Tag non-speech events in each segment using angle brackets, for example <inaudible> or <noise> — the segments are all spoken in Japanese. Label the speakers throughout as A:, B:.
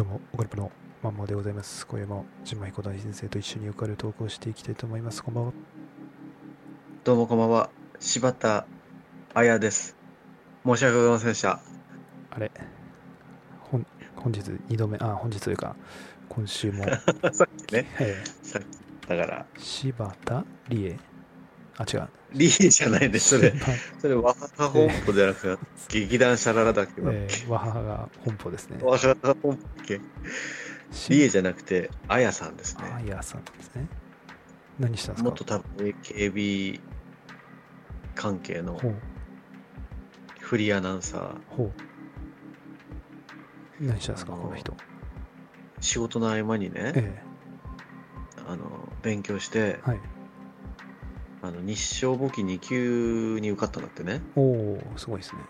A: どうも、オカルパのマンモでございます。今夜も、ジンマヒコ大先生と一緒にオカルトークをしていきたいと思います。こんばんは。
B: どうもこんばんは。柴田彩です。申し訳ございませんでした。
A: あれ本本日2度目、あ、本日というか、今週も、<laughs>
B: さっきね、
A: え
B: さっき、だから、
A: ー柴田理恵。あ、違う。
B: リーじゃないです。それ、
A: 柴 <laughs>
B: それ、ワハハ本舗じゃなくて、劇団シャララだっけ、
A: えー、<laughs> 和母が本舗ですね。
B: ワハハ本舗だっけ？リエじゃなくて、彩さんです
A: あ
B: ね。
A: やさんですね。何したんですか？
B: もっと多分、警備関係のフリーアナウンサー、
A: ほう。何したんですか、この人？
B: 仕事の合間にね、
A: え
B: あの、勉強して
A: え、はい。
B: あの、日照簿記2級に受かったんだってね。
A: おおすごいですね。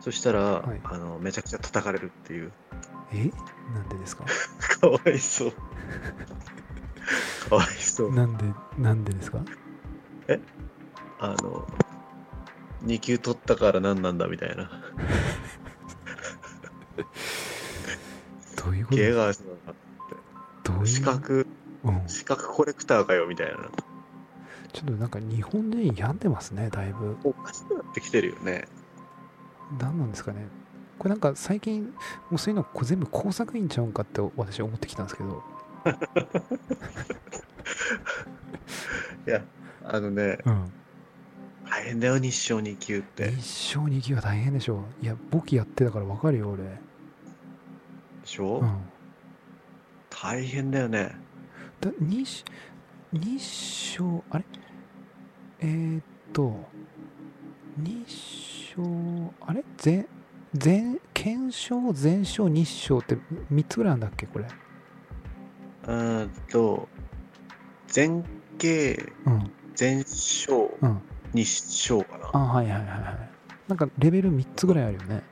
B: そしたら、
A: はい
B: あの、めちゃくちゃ叩かれるっていう。
A: え？なんでですか？<laughs>
B: かわいそう。かわいそう。
A: なんで、なんでですか？
B: あの、2級取ったから何なんだみたいな。
A: どういうこと？
B: 怪我した
A: どういう？
B: 資格、
A: うん、
B: 資格コレクターかよみたいな。
A: ちょっとなんか日本人病んでますね、だいぶ。
B: おかしくなってきてるよね。
A: 何なんですかね。これなんか最近、もうそういうの全部工作員ちゃうんかって私思ってきたんですけど。<laughs>
B: いや、あのね、
A: うん。
B: 大変だよ、日照2級って。で
A: 一生二級は大変でしょう。いや、簿記やってたから分かるよ、俺。
B: しょ、
A: うん。
B: 大変だよね。
A: だ日、日照、あれ？えー、っと、日照、あれ？全、全、検証、全証、日照って3つぐらいあるんだっけ、これ？
B: うーんと、前景、
A: うん。
B: 前照、
A: うん。
B: 日照か
A: あ、はいはいはいはい。なんかレベル3つぐらいあるよね。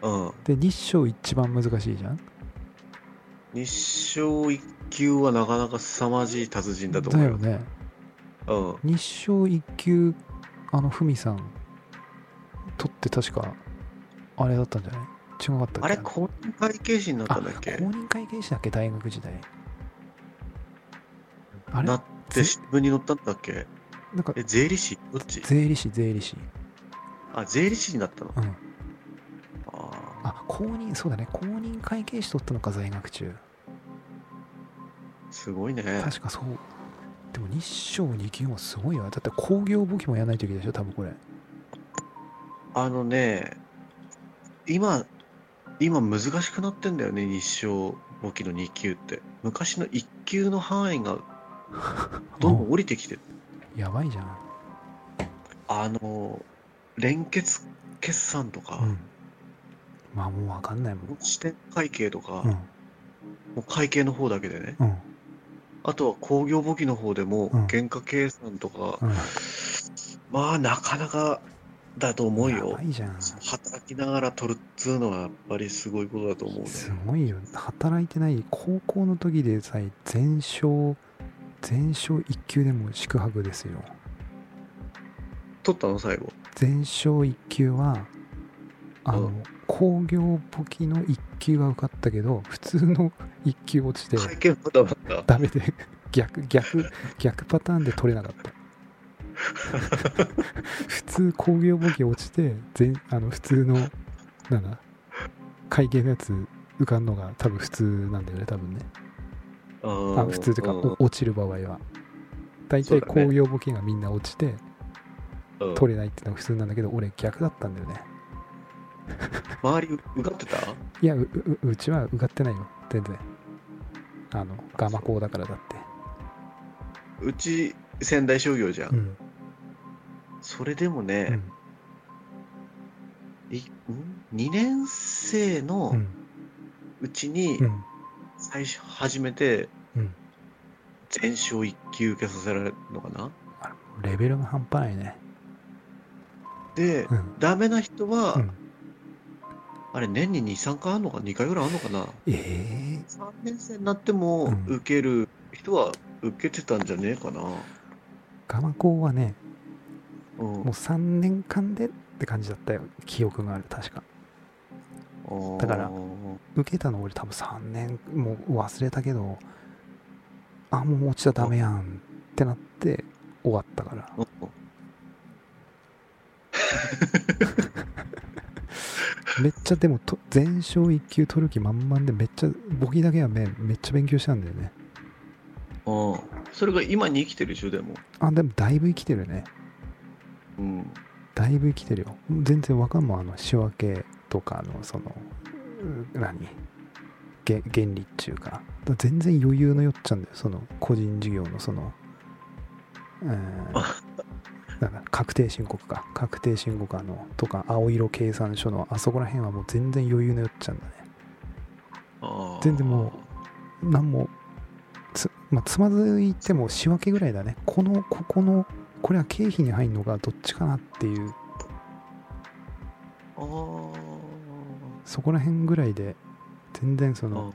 B: な。うん。
A: で、日照一番難しいじゃん？
B: 日照1級はなかなか凄まじい達人だと思うよ。
A: だよね。
B: うん。
A: 日照一級、あの、ふみさん、取って確か、あれだったんじゃない？違かったっけ？
B: あれ、公認会計士になった
A: あ、
B: んだっけ？
A: 公認会計士だっけ？大学時代。あれ？
B: なって新聞に載ったんだっけ？
A: なんか
B: え、、税理士？どっち？
A: 税理士、税理士。
B: あ、税理士になったの？
A: うん。
B: あ
A: あ、公認、そうだね。公認会計士取ったのか、在学中。
B: ーすごいね。
A: 確かそう。でも日照二級もすごいわ。だって工業簿記もやらないといけないでしょ、多分これ。
B: あのね、今、今難しくなってんだよね、日照簿記の2級って。昔の1級の範囲が <laughs> どんどん降りてきてる。
A: やばいじゃん。
B: あの、連結決算とか、
A: うん。まあもうわかんないもん。
B: 支店会計とか、
A: うん。
B: もう会計の方だけでね。
A: うん。
B: あとは工業簿記の方でも
A: うん、
B: 原価計算とか、
A: うん。
B: まあなかなかだと思う
A: や
B: よ
A: ば。いじゃん。
B: 働きながら取るっつうのはやっぱりすごいことだと思うね。
A: すごいよ。働いてない。高校の時でさえ、全勝、全勝一級でも宿泊ですよ。
B: 取ったの最後。
A: 全勝一級は、あの、
B: うん
A: 工業簿記の一級は受かったけど、普通の一級落ちて、
B: 会計まだまだ。
A: ダメで、逆、逆、逆パターンで取れなかった。普通工業簿記落ちて、全、あの、普通の、なんだ、会計のやつ受かんのが多分普通なんだよね、多分ね。
B: あ
A: あ普通というか、落ちる場合は。大体工業簿記がみんな落ちて、
B: うん
A: 取れないっていうのが普通なんだけど、俺逆だったんだよね。
B: 周り受かってた？
A: いや、う、う、うちは受かってないよ、全然。あの、ガマ校だからだって。
B: うち仙台商業じゃん。
A: うん。
B: それでも
A: う
B: ね、
A: ん。
B: いん？2年生の
A: う
B: ちに
A: うん。
B: 最初始めて
A: うん。
B: 全勝1級受けさせられるのかな？
A: レベルが半端ないね。
B: で、
A: うん。
B: ダメな人は、
A: うん。
B: あれ年に2、3回あるのか ?2 回ぐらいあるのかな？
A: ええ
B: ?3 年生になっても
A: うん
B: 受ける人は受けてたんじゃねえかな。
A: ガマ校はね、
B: うん
A: もう3年間でって感じだったよ。記憶がある、確か。だから受けたの俺多分3年もう忘れたけどあもう落ちちゃダメやんってなって終わったから
B: うん <laughs>
A: めっちゃでもと全勝1級取る気満々でめっちゃ簿記だけはめめっちゃ勉強したんだよね
B: うん。それが今に生きてるでしょ、でも。
A: あでもだいぶ生きてるね
B: うん。
A: だいぶ生きてるよ全然わかんもんあの仕分けとかのそのう何？げ原理っちゅうか全然余裕のよっちゃうんだよその個人事業のその確定申告か。確定申告あのとか青色計算書のあそこら辺はもう全然余裕のよっちゃうんだね。全然も何もつ,、まあ、つまずいても仕分けぐらいだね。このここのこれは経費に入るのがどっちかなっていう。そこら辺ぐらいで全然その
B: うん。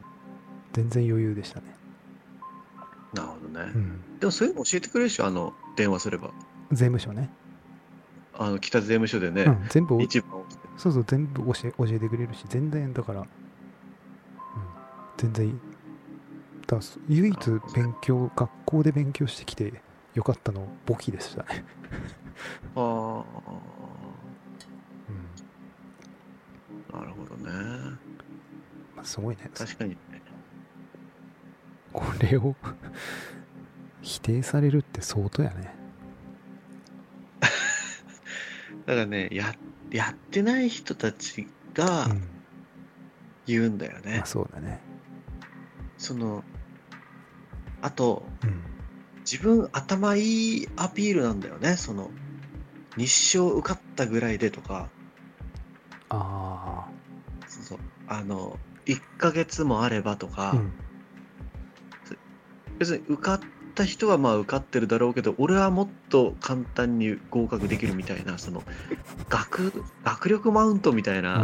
A: 全然余裕でしたね。
B: なるほどね。
A: うん。
B: でもそういうの教えてくれるでしょ、あの、電話すれば。
A: 税務署ね、
B: あの、北税務署でね、
A: うん、全部お
B: 一番
A: そうそう全部教え教えてくれるし全然だから、うん、全然いい。だ唯一勉強学校で勉強してきてよかったの簿記でした。ね、
B: あ
A: うん、
B: あ、なるほどね。
A: まあ、すごいね。
B: 確かに。ね。
A: これを <laughs> 否定されるって相当やね
B: だからね、や、やってない人たちが
A: うん
B: 言うんだよね。
A: まあそうだね。
B: その、あと、
A: うん。
B: 自分頭いいアピールなんだよね。その、日照受かったぐらいでとか、
A: あ
B: そうそう、あの、1ヶ月もあればとか、
A: あうん。
B: 別に受かった人はまあ受かってるだろうけど、俺はもっと簡単に合格できるみたいな、その、学、学力マウントみたいな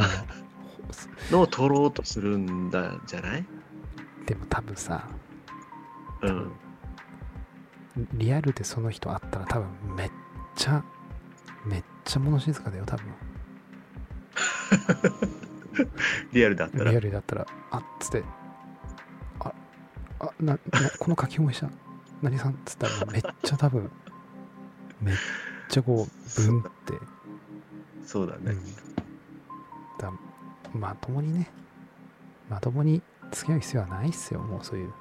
B: のを取ろうとするんだじゃない？
A: でも多分さ
B: うん。
A: リアルでその人会ったら多分めっちゃめっちゃ物静かだよ多分 <laughs>
B: リアルだったら
A: リア。ルだったらあっつってああななこの書き込みした？何さんっつったらめっちゃ多分めっちゃこうブンって、
B: そうだね
A: うん。だまともにねまともに付き合う必要はないっすよもうそういう、
B: うん。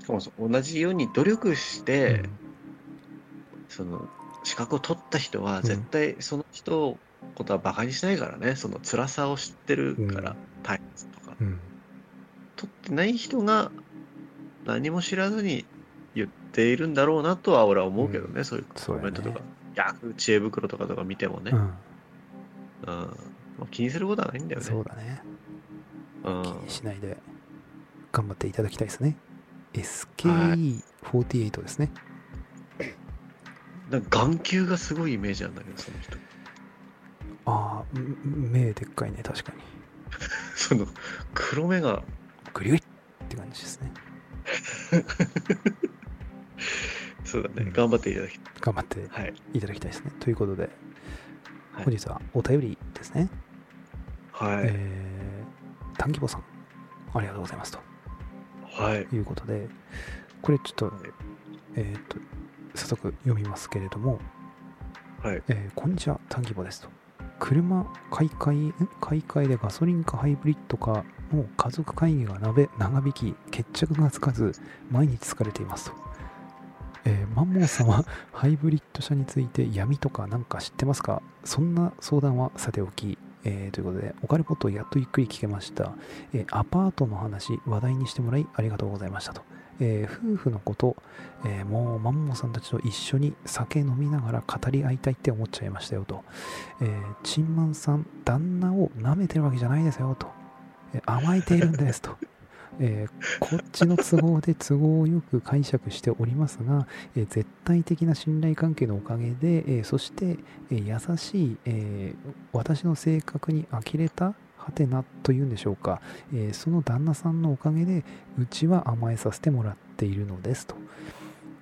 B: しかもそう同じように努力して、その、資格を取った人は絶対その人のことはバカにしないからね。その辛さを知ってるから、
A: うん
B: タイツとか。
A: うん、うん
B: 取ってない人が何も知らずに言っているんだろうなとは俺は思うけどね、そういう
A: そうやね
B: コメントとか。ヤフー知恵袋とかとか見てもね。
A: うん。
B: うん。まあ気にすることはないんだよね。
A: そうだね。
B: うん。
A: 気にしないで頑張っていただきたいですね。SKE48 ですね、
B: なんか眼球がすごいイメージなんだけど、その人。
A: ああん目でっかいね確かに。<laughs>
B: その、黒目が、
A: グリュイって感じですね <laughs>
B: そうだね、
A: うん
B: 頑張っていただき
A: 頑張って
B: はい。
A: いただきたいですねということで、
B: はい
A: 本日はお便りですね、
B: はい。
A: えー、短規模さんありがとうございますと
B: はい。
A: いうことでこれちょっとえっ、と早速読みますけれども、
B: はい。
A: えーこんにちは、短規模ですと。車買い替え、ん買い替えでガソリンかハイブリッドかの家族会議が長引き、決着がつかず、毎日疲れていますと。えーマンモーさんは <laughs> ハイブリッド車について闇とかなんか知ってますか？そんな相談はさておき、えーということで、オカルポットやっとゆっくり聞けました。えーアパートの話、話題にしてもらいありがとうございましたと。えー夫婦のこと、えーもうマンモさんたちと一緒に酒飲みながら語り合いたいって思っちゃいましたよと。えーチンマンさん、旦那を舐めてるわけじゃないですよと。えー甘えているんですと。<laughs> えーこっちの都合で都合よく解釈しておりますが、えー絶対的な信頼関係のおかげで、えーそして、えー優しい、えー私の性格に呆れたはてなというんでしょうか、えーその旦那さんのおかげでうちは甘えさせてもらっているのですと。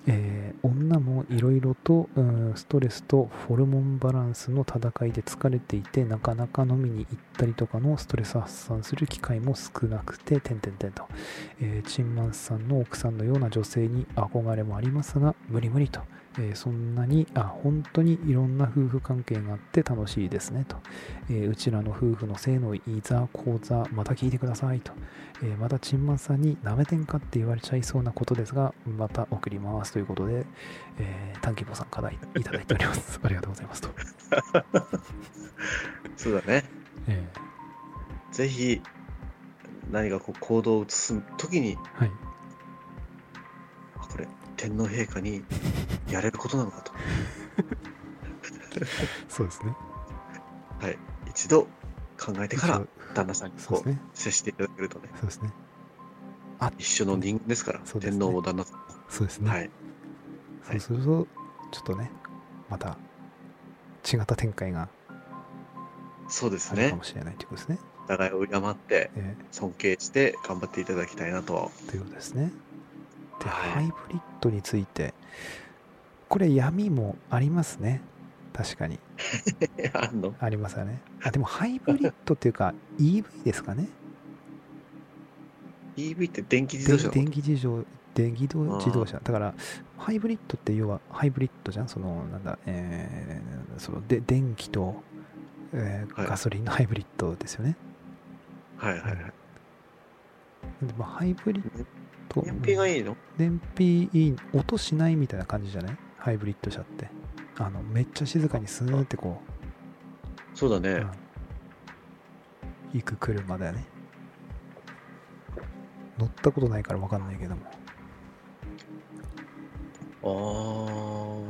A: えー女もいろいろと、うんストレスとホルモンバランスの戦いで疲れていてなかなか飲みに行ったりとかのストレス発散する機会も少なくててんてんてんと、えーチンマンスさんの奥さんのような女性に憧れもありますが無理無理と、えーそんなにあ本当にいろんな夫婦関係があって楽しいですねと、えーうちらの夫婦の性のいざ講座また聞いてくださいと、えーまたチンマンさんになめてんかって言われちゃいそうなことですがまた送りますということで、えー、短期坊さん課題いただいております。<laughs> ありがとうございますと、
B: そうだね。
A: え
B: ぜひ、何かこう行動を移すときに、
A: ーはい。
B: あこれ、天皇陛下にやれることなのかと。
A: そうですね
B: はい。一度考えてから旦那さんにこう、接していただけるとね、
A: そうですねあ
B: 一緒の人間ですから、
A: ね
B: 天皇も旦那さんも。
A: そうですね、
B: はい。
A: そうするとちょっとねまた違った展開が
B: そうですね
A: あるかも。しれないということですね、
B: お互いを敬って、
A: え
B: 尊敬して頑張っていただきたいなと。
A: ーということですねで、
B: はい。
A: ハイブリッドについてこれ闇もありますね。確かに。<laughs>
B: あんの？
A: ありますよね。あでもハイブリッドっていうか EV ですかね
B: ?EV って電気自動車の
A: 電電気自動電気自動車。だからハイブリッドって要はハイブリッドじゃん？そのなんだえーそので電気と、えー
B: はい。
A: ガソリンのハイブリッドですよね、
B: はいはいはい。
A: でまあ、ハイブリッド
B: 燃費がいいの？
A: 燃費いい音しないみたいな感じじゃない？ハイブリッド車って。あのめっちゃ静かにスーってこう、
B: そうだね。
A: うん。行く車だよね。乗ったことないから分かんないけども。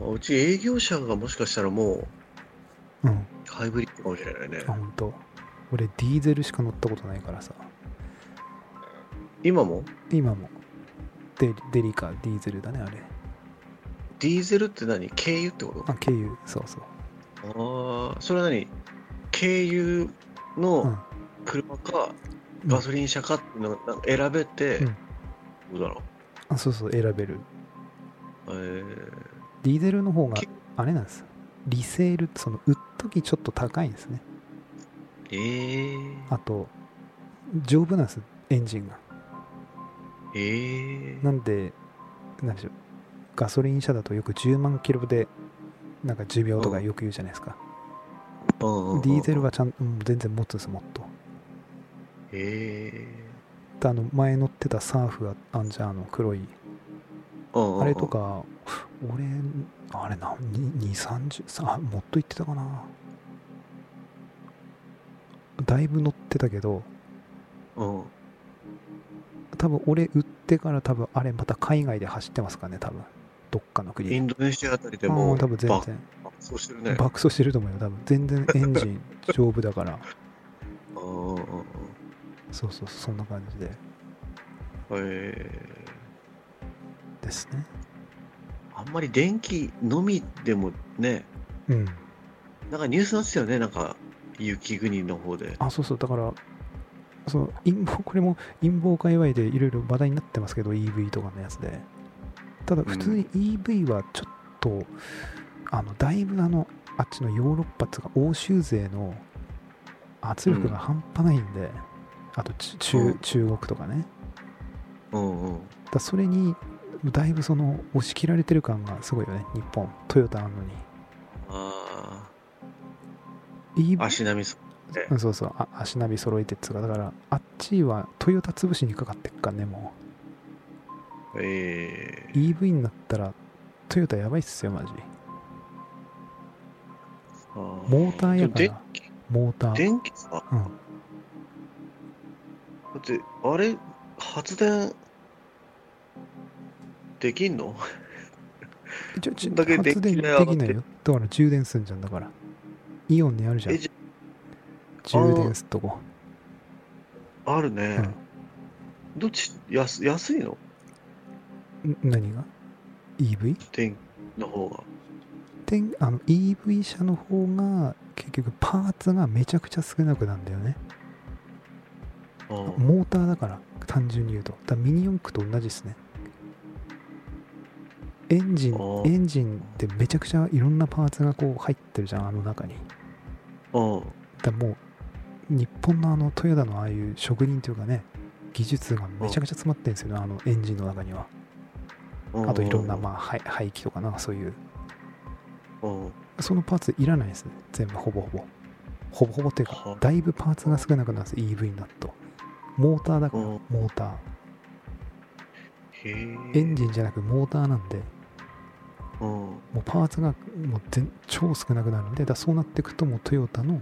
B: ああ、うち営業車がもしかしたらもう
A: うん。
B: ハイブリッドかもしれないね。
A: あ。本当。俺ディーゼルしか乗ったことないからさ。
B: 今も？
A: 今もデデリカディーゼルだねあれ。
B: ディーゼルって何？軽油ってこと？
A: あ経由。そうそう。
B: ああ、それは何？軽油
A: う
B: の
A: ん。
B: 車かガソリン車かっていうのがなんか選べて、
A: うん。
B: どうだろ
A: あそうそう選べる。
B: う。えー、
A: ディーゼルの方が
B: き
A: あれなんです。リセールその売っときちょっと高いんですね。
B: えー、
A: あと丈夫なんですエンジンが
B: えー、
A: なんでなんでしょう。ガソリン車だとよく10万キロでなんか寿命とかよく言うじゃないですか、ディーゼルはちゃんと、うん全然持つんですもっと。
B: え
A: であの前乗ってたサーフがあんじゃんあの黒い。あれとか俺あれ何230さあもっと言ってたかな。だいぶ乗ってたけど
B: うん
A: 多分俺売ってから多分あれまた海外で走ってますかね多分。どっかの国で。
B: インドネシアあたりで
A: あ
B: も
A: あ多分全
B: 爆
A: 然
B: 走してるね。
A: 爆走してると思うよ多分。全然エンジン <laughs> 丈夫だから。そうそうそんな感じで。
B: え
A: ですね。
B: ー、あんまり電気のみでもね、
A: うん。
B: なんかニュースになってたよね、なんか雪国の方で。
A: あそうそう。だからその陰謀これも陰謀界隈でいろいろ話題になってますけど EV とかのやつで。ただ普通に EV はちょっと、あのだいぶあのあっちのヨーロッパっていうか欧州勢の圧力が半端ないんで、あとち中,、
B: うん。
A: 中国とかね。
B: うんうん。
A: だそれにだいぶその押し切られてる感がすごいよね日本。トヨタあんのに。
B: あ
A: EV
B: あ、足並みそ
A: うんそうそう。あ足並み揃えてっつうかだからあっちはトヨタ潰しにかかってっかねも
B: え
A: う EV になったらトヨタやばいっすよマジ。モーターやから。モーター。
B: 電電気さ、
A: うん。
B: だって、あれ、発電できんの？
A: ちょちょ
B: だけ
A: 発電できないよ。だから充電すんじゃんだから。イオンにあるじゃん充電すっとこ。
B: あるね。どっち？安安いの？
A: ん何が？EV?
B: 電気の方が。
A: であの EV 車の方が結局パーツがめちゃくちゃ少なくなんだよね。
B: うん
A: モーターだから単純に言うと。だからミニ四駆と同じですね。エンジン
B: あー。
A: エンジンってめちゃくちゃいろんなパーツがこう入ってるじゃんあの中に。
B: うん。
A: だからもう日本のあのトヨタのああいう職人というかね技術がめちゃくちゃ詰まってるんですよねあのエンジンの中には。あといろんなまあ排排気とかなんかそういう。
B: うん。
A: そのパーツいらないですね全部ほぼほぼ。ほぼほぼっていうか
B: は
A: だいぶパーツが少なくなるんです EV になると。モーターだから
B: うん。
A: モーター。エンジンじゃなくモーターなんで。
B: うん。
A: もうパーツがもう全超少なくなるんでだそうなっていくともうトヨタの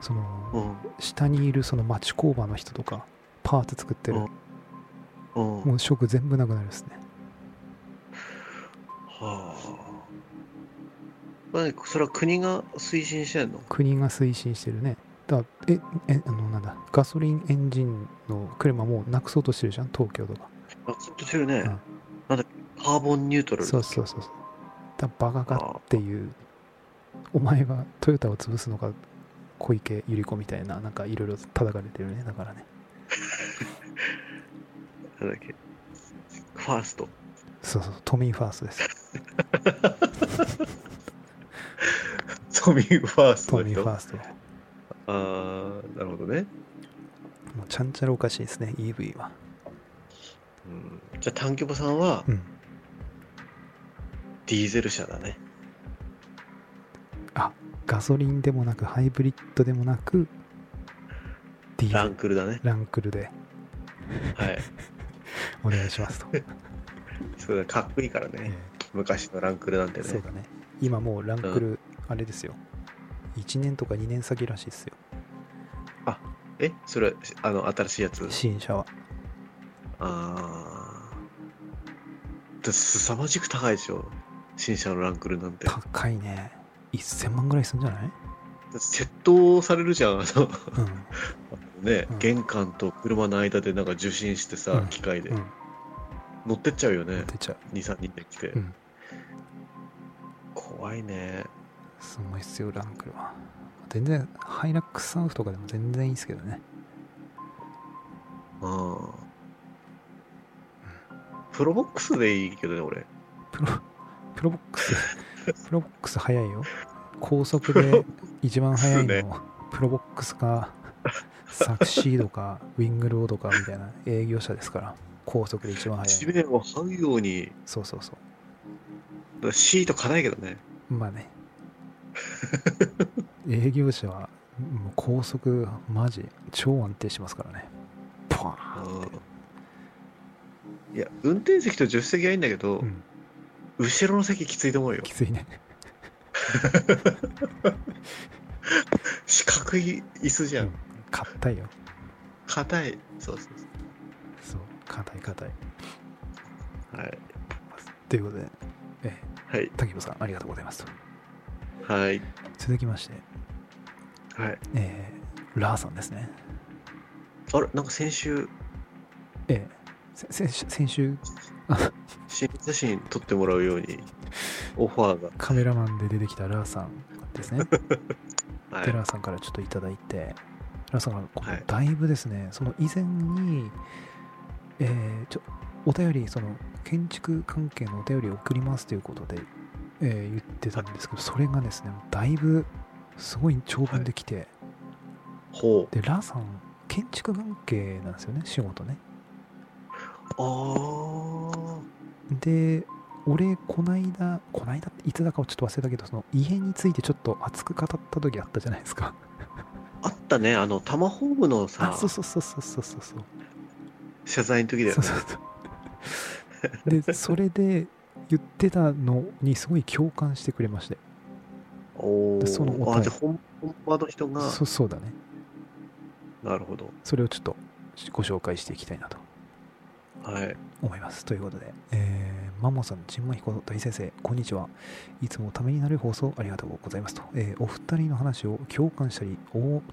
A: その
B: うん。
A: 下にいるその町工場の人とかパーツ作ってる。
B: うん。
A: もう職全部なくなるですね。
B: はあ。まあ、それは国が推進してんの？
A: 国が推進してるね。だええあのなんだガソリンエンジンの車もうなくそうとしてるじゃん？東京とか。
B: あ、ずっとしてるね。
A: うん。
B: なんだカーボンニュートラル
A: そうそうそうそう。だバカかっていう。お前はトヨタを潰すのか小池百合子みたいななんかいろいろ叩かれてるねだからね
B: なんだっけ。ファースト。
A: そうそう都民ファーストです
B: 都民ファースト
A: 都
B: の人。あ
A: 民ファースト
B: あー、なるほどね。
A: もうちゃんちゃらおかしいですね EV は
B: うん、じゃあ、短距離さんは
A: うん
B: ディーゼル車だね。
A: ガソリンでもなくハイブリッドでもなくディーゼ
B: ラ
A: ル
B: ンクルだね。
A: ランクルで
B: はい。<laughs>
A: お願いしますと、<laughs>
B: それかっこいいから
A: え
B: ね。昔のランクルなんてね。
A: えそうだね今もうランクルあれですよ1年とか2年先らしいですよ
B: え？それは、あの、新しいやつ？
A: 新車は
B: ああ。だすさまじく高いでしょ？新車のランクルなんて。だ
A: 高いね1000万ぐらいするんじゃない？
B: 窃盗されるじゃん。あの、
A: うん
B: ね、
A: うん
B: 玄関と車の間でなんか受信してさ、
A: うん
B: 機械で、
A: うん
B: 乗ってっちゃうよね。
A: 出ちゃう
B: 2、3人で来て。
A: うん
B: 怖いね。
A: すごいっすよランクルは全然ハイラックスサーフとかでも全然いいですけどね
B: うん。プロボックスでいいけどね、俺。
A: プロプロボックス？プロボックス早いよ。高速で一番早いの。プロボックスかサクシードかウィングロードかみたいな営業車ですから。高速で一番早い
B: 地面を這うように、
A: そうそうそ
B: だからシート硬いけどね。
A: うまあね。営業車はもう高速マジ超安定しますからね。パー。ンって
B: いや、運転席と助手席はいいんだけど、
A: うん
B: 後ろの席きついと思うよ。
A: きついね
B: 四角い椅子じゃ
A: うんん。硬いよ
B: 硬い。そうそう
A: そう硬い硬い
B: そう。はい。
A: ということでえ
B: はい。
A: 滝野さんありがとうございますと
B: はい。
A: 続きまして
B: はい。
A: えーラーさんですね
B: あれ、なんか先週、
A: ええせ先週先週？
B: 新写真撮ってもらうように、オファー
A: カメラマンで出てきたラーさんですね
B: が。<laughs> はい。
A: でラーさんからちょっといただいてラーさんからこ
B: はい
A: だいぶですねその以前にえーちょお便りその建築関係のお便りを送りますということで、えー言ってたんですけどそれがですねだいぶすごい長文できて、
B: ほう。
A: でラーさん建築関係なんですよね仕事ね
B: あー。
A: で俺こないだこないだっていつだかはちょっと忘れたけどその家についてちょっと熱く語った時あったじゃないですか
B: あったね、あの、タマホームのさ
A: あ、そうそうそうそうそうそうそう
B: 謝罪の時だよね。
A: そうそうそうでそれで言ってたのにすごい共感してくれまして
B: お
A: でそのお
B: ー。あ、じゃあ本本場の人が、
A: そそうだね
B: なるほど。
A: それをちょっとご紹介していきたいなと
B: はい。
A: 思いますということで、えーマンモさん、ちんまひこ大先生、こんにちは。いつもためになる放送ありがとうございますと。えーお二人の話を共感したり、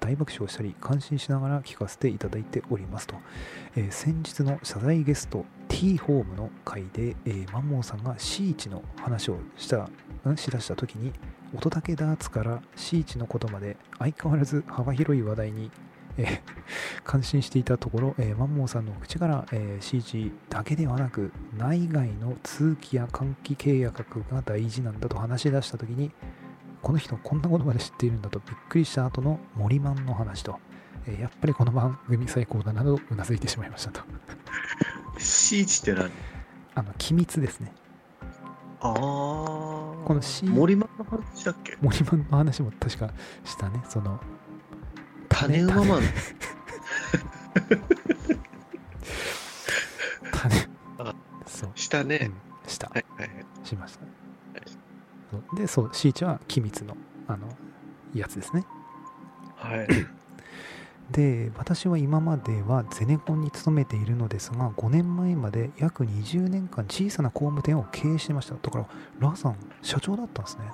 A: 大爆笑したり、感心しながら聞かせていただいておりますと。えー先日の謝罪ゲスト T ホームの回で、えーマンモさんが C1 の話をした、しだした時に、音だけダーツから C1 のことまで相変わらず幅広い話題に、えー感心していたところ、えーマンモーさんの口から、えー CG だけではなく内外の通気や換気契約が大事なんだと話し出した時にこの人こんなことまで知っているんだとびっくりした後の森マンの話と、えーやっぱりこの番組最高だなとうなずいてしまいましたと。
B: シーチって何？
A: あの機密ですね。
B: ああ。
A: この C
B: 森マンの話だっけ？
A: 森マンの話も確かしたね。その
B: 種馬マン。
A: 種
B: あ
A: そう、
B: したね。
A: うん、した
B: はいはいはい。
A: しました。そうで、そう、シーチは機密の、あの、やつですね。
B: はい。<clears throat>
A: で、私は今まではゼネコンに勤めているのですが、5年前まで約20年間小さな工務店を経営していました。だから、ラーさん、社長だったんですね。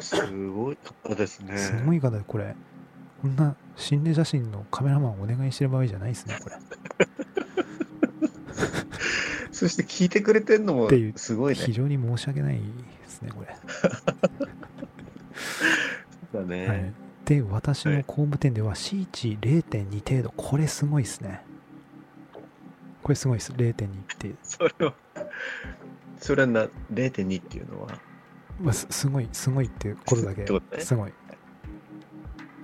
B: すごい方ですね。
A: すごい方で、これ、こんな心霊写真のカメラマンをお願いしてる場合じゃないですね、これ。<laughs>
B: そして聞いてくれてんのもすごいね。
A: 非。常に申し訳ないですね、これ。<laughs>
B: だね。
A: はい、で私の工務店では C 値0.2程度。これすごいですね。これすごいです。0.2って、<laughs>
B: それは、それはな0.2っていうのは、
A: まあ、すすごいすごいっていうことだけ。すごい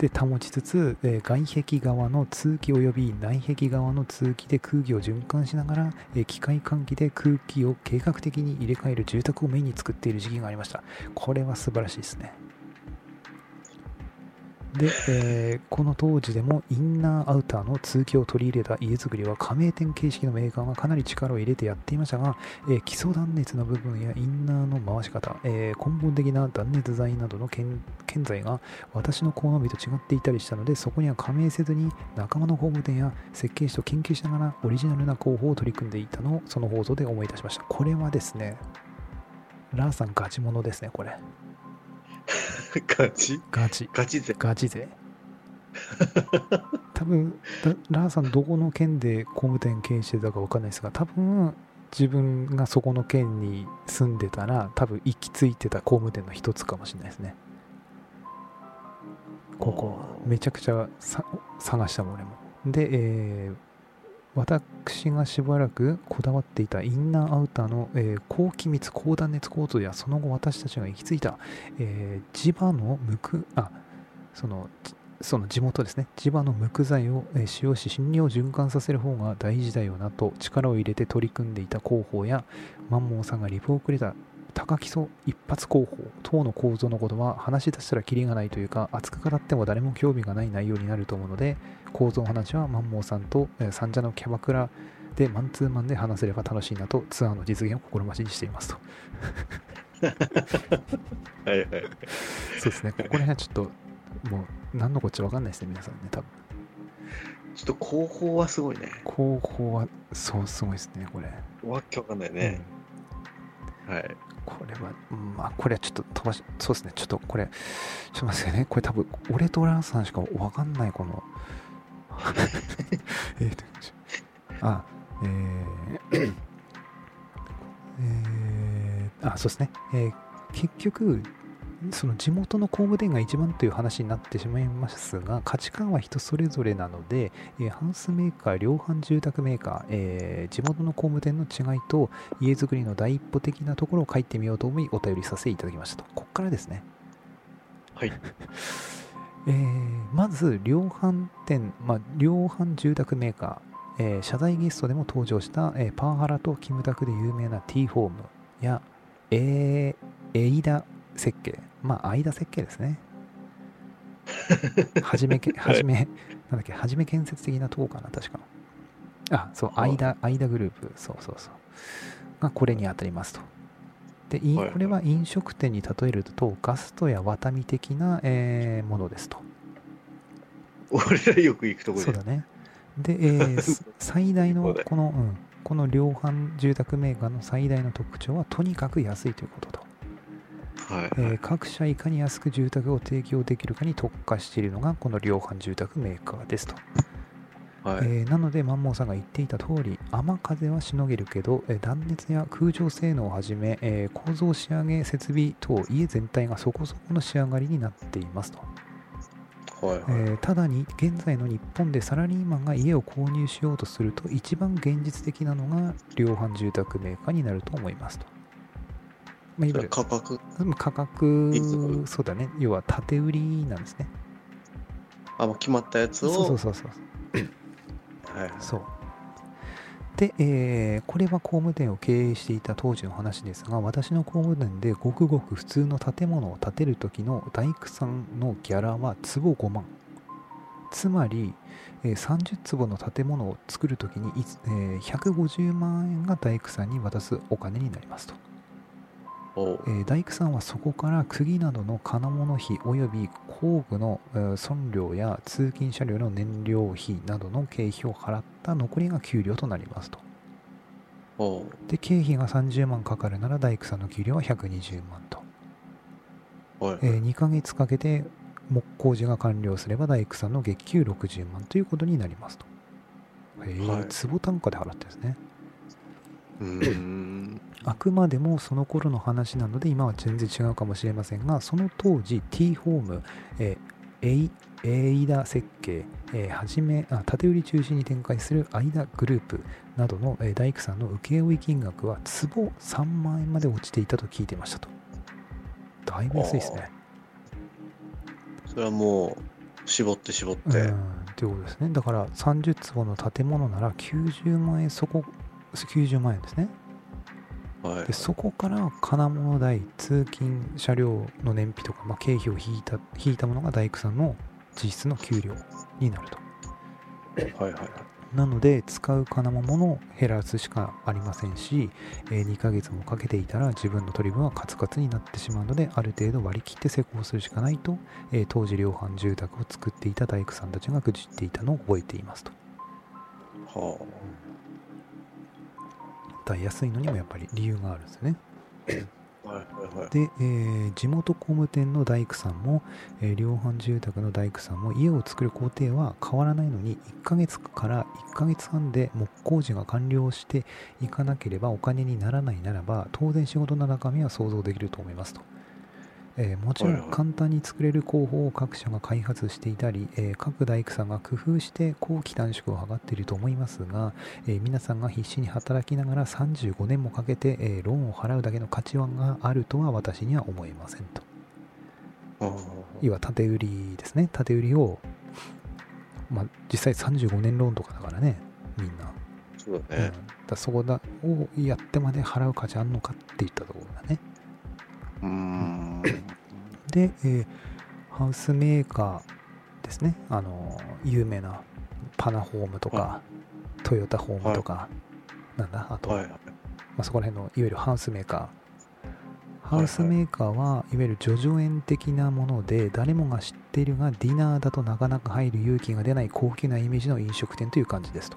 A: で保ちつつ、え外壁側の通気及び内壁側の通気で空気を循環しながら、え機械換気で空気を計画的に入れ替える住宅をメインに作っている時期がありました。これは素晴らしいですね。で、えーこの当時でもインナーアウターの通気を取り入れた家づくりは加盟店形式のメーカーがかなり力を入れてやっていましたが、えー基礎断熱の部分やインナーの回し方、えー根本的な断熱材などの建建材が私の好みと違っていたりしたのでそこには加盟せずに仲間の工務店や設計士と研究しながらオリジナルな工法を取り組んでいたのをその放送で思い出しました。これはですねラーさんガチモノですねこれ。<laughs>
B: ガチ？
A: ガチ。
B: ガチ勢？
A: ガチ勢？<laughs> 多分だラーさんどこの県で工務店経営してたか分かんないですが多分自分がそこの県に住んでたら多分行き着いてた工務店の一つかもしれないですね。ここめちゃくちゃさ探したもん俺も。で、えー私がしばらくこだわっていたインナーアウターの、えー高気密高断熱構造やその後私たちが行き着いた、えー地場の無くあそのその地元ですね。地場の無垢材を使用し診療を循環させる方が大事だよなと力を入れて取り組んでいた広報やマンモーさんがリプをくれた高基礎一発広報等の構造のことは話し出したらキリがないというか熱く語っても誰も興味がない内容になると思うので構造の話はマンモーさんとえー三者のキャバクラでマンツーマンで話せれば楽しいなとツアーの実現を心待ちにしていますと
B: はいはい。
A: そうですねここら辺はちょっともう何のこっちゃ分かんないですね皆さんね多分
B: ちょっと後方はすごいね。
A: 後方はそうすごいですねこれ、
B: わけわかんないね。はい。
A: うんこれはうんまあこれはちょっと飛ばしそうですねちょっとこれちょっと待ってねこれ多分俺とランさんしか分かんないこのえっとあえーえーあそうですね、えー結局その地元の工務店が一番という話になってしまいますが価値観は人それぞれなので、えーハウスメーカー量販住宅メーカー、えー地元の工務店の違いと家づくりの第一歩的なところを書いてみようと思いお便りさせていただきましたと。ここからですね。
B: はい。<laughs>
A: えーまず量販店、まあ、量販住宅メーカー、えー謝罪ゲストでも登場した、えーパワハラとキムタクで有名な T フォームや、えー、エイダ設計。まあ間設計ですね。<laughs> はじめけはじめなんだっけはじめ建設的なとこかな確か。あそう
B: はい。
A: 間間グループ。そうそうそう。がこれに当たりますとでい
B: はいはい
A: これは飲食店に例えるとガストやワタミ的な、えーものですと
B: 俺らよく行くとこで
A: そうだ。ね。で、えー <laughs> す最大のこの、うん、この量販住宅メーカーの最大の特徴はとにかく安いということと、
B: はい。
A: えー各社いかに安く住宅を提供できるかに特化しているのがこの量販住宅メーカーですと。
B: はい。
A: えーなので、マンモーさんが言っていた通り、雨風はしのげるけど、えー断熱や空調性能をはじめ、えー構造仕上げ設備等、家全体がそこそこの仕上がりになっていますと。
B: はいはい。
A: えーただに現在の日本でサラリーマンが家を購入しようとすると一番現実的なのが量販住宅メーカーになると思いますと。まあ、いわゆる
B: 価格、
A: うん価格そうだね要は縦売りなんですね。
B: あ、もう決まったやつを、
A: そうそうそうそう
B: はい。
A: そう。で、えーこれは工務店を経営していた当時の話ですが、私の工務店でごくごく普通の建物を建てる時の大工さんのギャラは坪5万。つまり、えー30坪の建物を作る時に、えー150万円が大工さんに渡すお金になりますと。えー大工さんはそこから釘などの金物費および工具のえー損料や通勤車両の燃料費などの経費を払った残りが給料となりますと。で、経費が30万かかるなら大工さんの給料は120万と。
B: はい
A: え2ヶ月かけて木工事が完了すれば大工さんの月給60万ということになりますと。へえ、
B: はい
A: 坪単価で払ってですね。
B: うーん。
A: あくまでもその頃の話なので今は全然違うかもしれませんがその当時 T ホーム、えー、エイエイダ設計、えーはじめあ建て売り中心に展開するアイダグループなどの、えー大工さんの請負金額は坪3万円まで落ちていたと聞いてましたとだいぶ安いですね
B: それはもう、絞って絞って。
A: うんということですねだから30坪の建物なら90万円そこ90万円ですね
B: はい
A: で。そこから金物代通勤車両の燃費とか、まあ、経費を引いた引いたものが大工さんの実質の給料になると
B: はいはいはい。
A: なので使う金物を減らすしかありませんし、え2ヶ月もかけていたら自分の取り分はカツカツになってしまうのである程度割り切って施工するしかないと、えー当時量販住宅を作っていた大工さんたちが愚痴っていたのを覚えていますと
B: は
A: だから安いのにもやっぱり理由があるんですよね。<coughs> で、えー地元工務店の大工さんも、えー量販住宅の大工さんも家を作る工程は変わらないのに1ヶ月から1ヶ月半で木工事が完了していかなければお金にならないならば当然仕事の中身は想像できると思いますと。えーもちろ
B: はいはい
A: ん簡単に作れる工法を各社が開発していたり、えー各大工さんが工夫して工期短縮を図っていると思いますが、えー皆さんが必死に働きながら35年もかけて、えーローンを払うだけの価値観があるとは私には思えませんと。要は縦売りですね。縦売りを、まあ、実際35年ローンとかだからね、みんな。
B: そうだね。
A: うん、だそこだをやってまで払う価値あんのかって言ったところだね。
B: うーん。
A: で、えーハウスメーカーですね。あの、有名なパナホームとか、トヨタホームとか、なんだ、あと、
B: はいはい。
A: まあ、そこら辺のいわゆるハウスメーカー。ハウスメーカーはいわゆる叙々苑的なもので誰もが知っているがディナーだとなかなか入る勇気が出ない高級なイメージの飲食店という感じですと。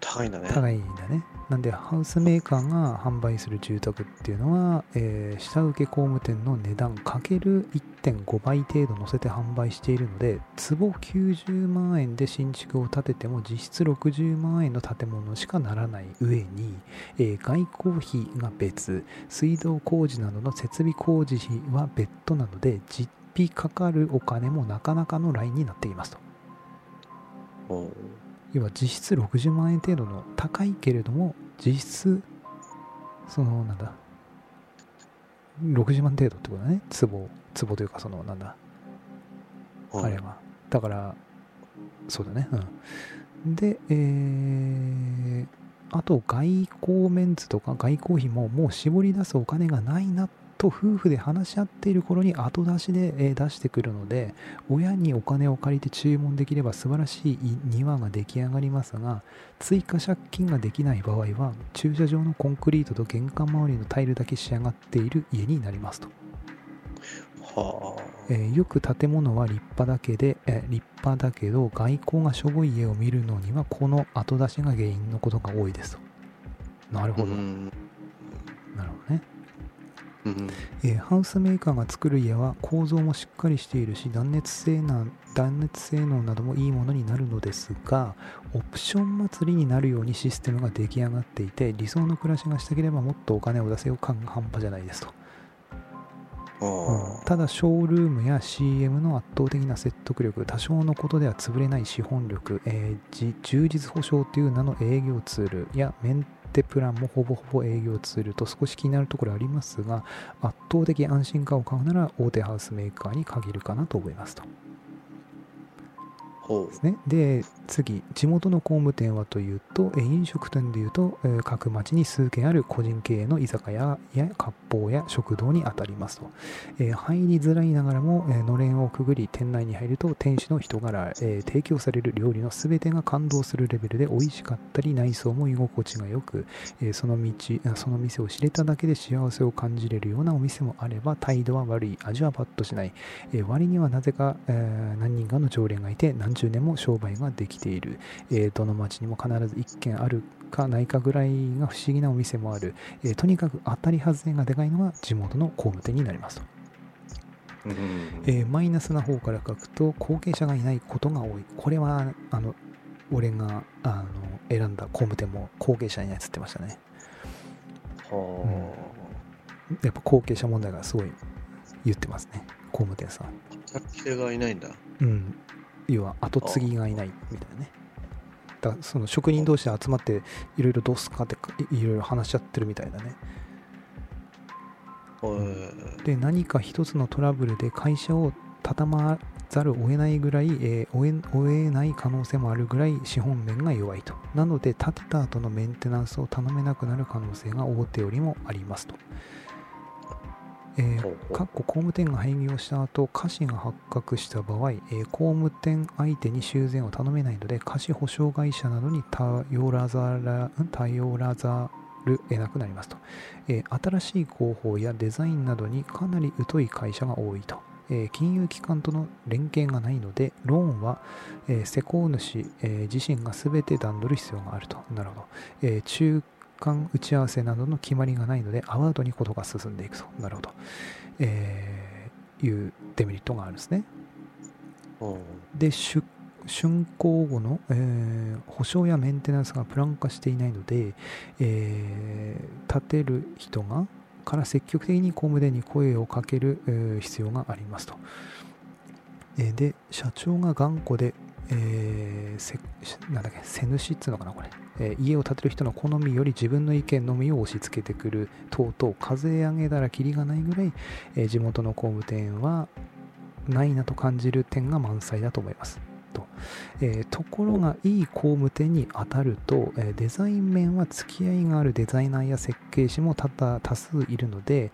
B: 高いんだね。
A: 高いんだね。なんでハウスメーカーが販売する住宅っていうのは、えー下請け工務店の値段かける1.5倍程度乗せて販売しているので坪90万円で新築を建てても実質60万円の建物しかならない上に、えー外交費が別水道工事などの設備工事費は別途なので実費かかるお金もなかなかのラインになっていますと。要は実質60万円程度の高いけれども実質そのなんだ60万程度ってことだね。壺壺というかそのなんだ
B: はい。
A: あれは。だからそうだね。うん。でえーあと外交メンツとか外交費ももう絞り出すお金がないなと夫婦で話し合っている頃に後出しでえー出してくるので親にお金を借りて注文できれば素晴らしい庭が出来上がりますが追加借金ができない場合は駐車場のコンクリートと玄関周りのタイルだけ仕上がっている家になりますと、
B: は
A: えーよく建物は立派だけで、えー立派だけど外交がしょぼい家を見るのにはこの後出しが原因のことが多いですとなる
B: あ。
A: ほど、
B: うん。
A: なるほどね
B: うん。
A: えーハウスメーカーが作る家は構造もしっかりしているし断熱性な断熱性能などもいいものになるのですがオプション祭りになるようにシステムが出来上がっていて理想の暮らしがしたければもっとお金を出せよ感が半端じゃないですと、
B: あ
A: うん。
B: あ
A: ただショールームや CM の圧倒的な説得力多少のことでは潰れない資本力、えーじ充実保証という名の営業ツールやメンテプランもほぼほぼ営業ツールと少し気になるところありますが圧倒的安心感を買うなら大手ハウスメーカーに限るかなと思いますと。ですね。で、次、地元の工務店はというと、えー飲食店でいうと、えー各町に数軒ある個人経営の居酒屋や割烹や食堂に当たりますと。えー入りづらいながらも、えーのれんをくぐり店内に入ると、店主の人柄、えー提供される料理の全てが感動するレベルで美味しかったり、内装も居心地が良く、えーその道、あその店を知れただけで幸せを感じれるようなお店もあれば、態度は悪い、味はパッとしない、えー割にはなぜか、えー何人かの常連がいて何十年も商売ができている、えーどの町にも必ず1軒あるかないかぐらいが不思議なお店もある、えーとにかく当たり外れがでかいのが地元の工務店になりますと、
B: う。うん。
A: えーマイナスな方から書くと後継者がいないことが多い。これはあの俺があの選んだ工務店も後継者いないっつってましたね。
B: は
A: やっぱ後継者問題がすごい言ってますね。工務店さん。
B: あ。働き手がいないんだ。
A: うん、要は後継ぎがいないみたいなね。だその職人同士で集まっていろいろどうすかっていいろいろ話し合ってるみたいだね。
B: はい
A: で何か一つのトラブルで会社を畳まざるを得ないぐらい、えー追え追えない可能性もあるぐらい資本面が弱いと。なので建てた後のメンテナンスを頼めなくなる可能性が大手よりもありますと。えーかっこ工務店が廃業した後、瑕疵が発覚した場合、えー工務店相手に修繕を頼めないので、瑕疵保証会社などに頼らざらん頼らざる得なくなりますと、えー新しい広報やデザインなどにかなり疎い会社が多いと。えー金融機関との連携がないので、ローンは、えー施工主、えー自身が全て段取る必要があると。なるほど。えー中間打ち合わせなどの決まりがないので、アワードにことが進んでいくと。なるほど。えーいうデメリットがあるんですね。
B: うん
A: で、出竣工後の、えー保証やメンテナンスがプラン化していないので、えー建てる人がから積極的に工務店に声をかける、えー必要がありますと。えーで、社長が頑固で、えーせなんだっけ、背主っていうのかな、これ、えー家を建てる人の好みより自分の意見のみを押し付けてくる等々、風上げたらきりがないぐらい、えー地元の工務店はないなと感じる点が満載だと思います。と。えーところがいい工務店に当たると、えーデザイン面は付き合いがあるデザイナーや設計士も多々多数いるので、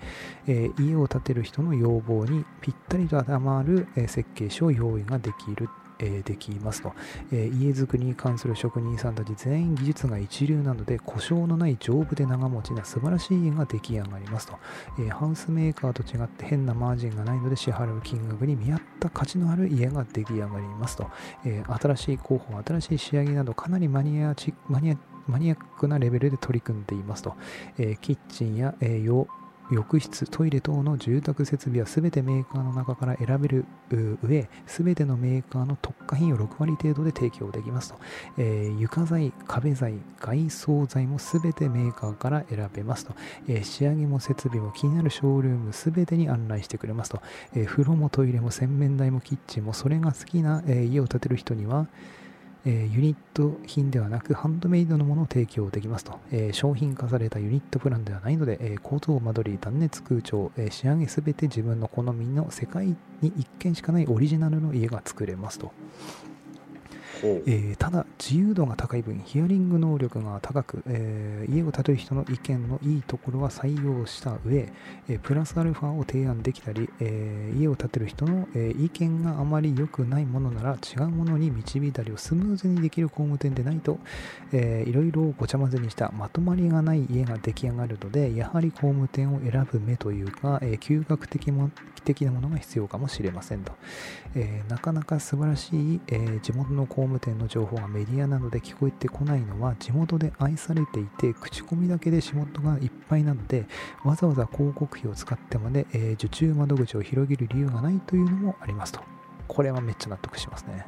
A: えー家を建てる人の要望にぴったりと当てはまる、えー設計士を用意ができる、えできますと、え家づくりに関する職人さんたち全員技術が一流なので故障のない丈夫で長持ちな素晴らしい家が出来上がりますと、えハウスメーカーと違って変なマージンがないので支払う金額に見合った価値のある家が出来上がりますと、え新しい広報新しい仕上げなどかなりマニアマニアマニアックなレベルで取り組んでいますと、えキッチンや、えー浴室、トイレ等の住宅設備は全てメーカーの中から選べるう上、全てのメーカーの特化品を6割程度で提供できますと、えー床材、壁材、外装材も全てメーカーから選べますと、えー仕上げも設備も気になるショールーム全てに案内してくれますと、えー風呂もトイレも洗面台もキッチンもそれが好きな、え家を建てる人には、えユニット品ではなくハンドメイドのものを提供できますと、え商品化されたユニットプランではないので、え構造間取り断熱空調、え仕上げすべて自分の好みの世界に1軒しかないオリジナルの家が作れますと、えーただ自由度が高い分ヒアリング能力が高く、えー家を建てる人の意見のいいところは採用した上、えープラスアルファを提案できたり、え家を建てる人の、え意見があまり良くないものなら違うものに導いたりをスムーズにできる工務店でないと、いろいろごちゃ混ぜにしたまとまりがない家が出来上がるのでやはり工務店を選ぶ目というか、えー嗅覚的も的なものが必要かもしれませんと、えーなかなか素晴らしい、えー地元の工務店の情報がメディアなどで聞こえてこないのは地元で愛されていて口コミだけで仕事がいっぱいなのでわざわざ広告費を使ってまで、えー受注窓口を広げる理由がないというのもありますと。これはめっちゃ納得しますね。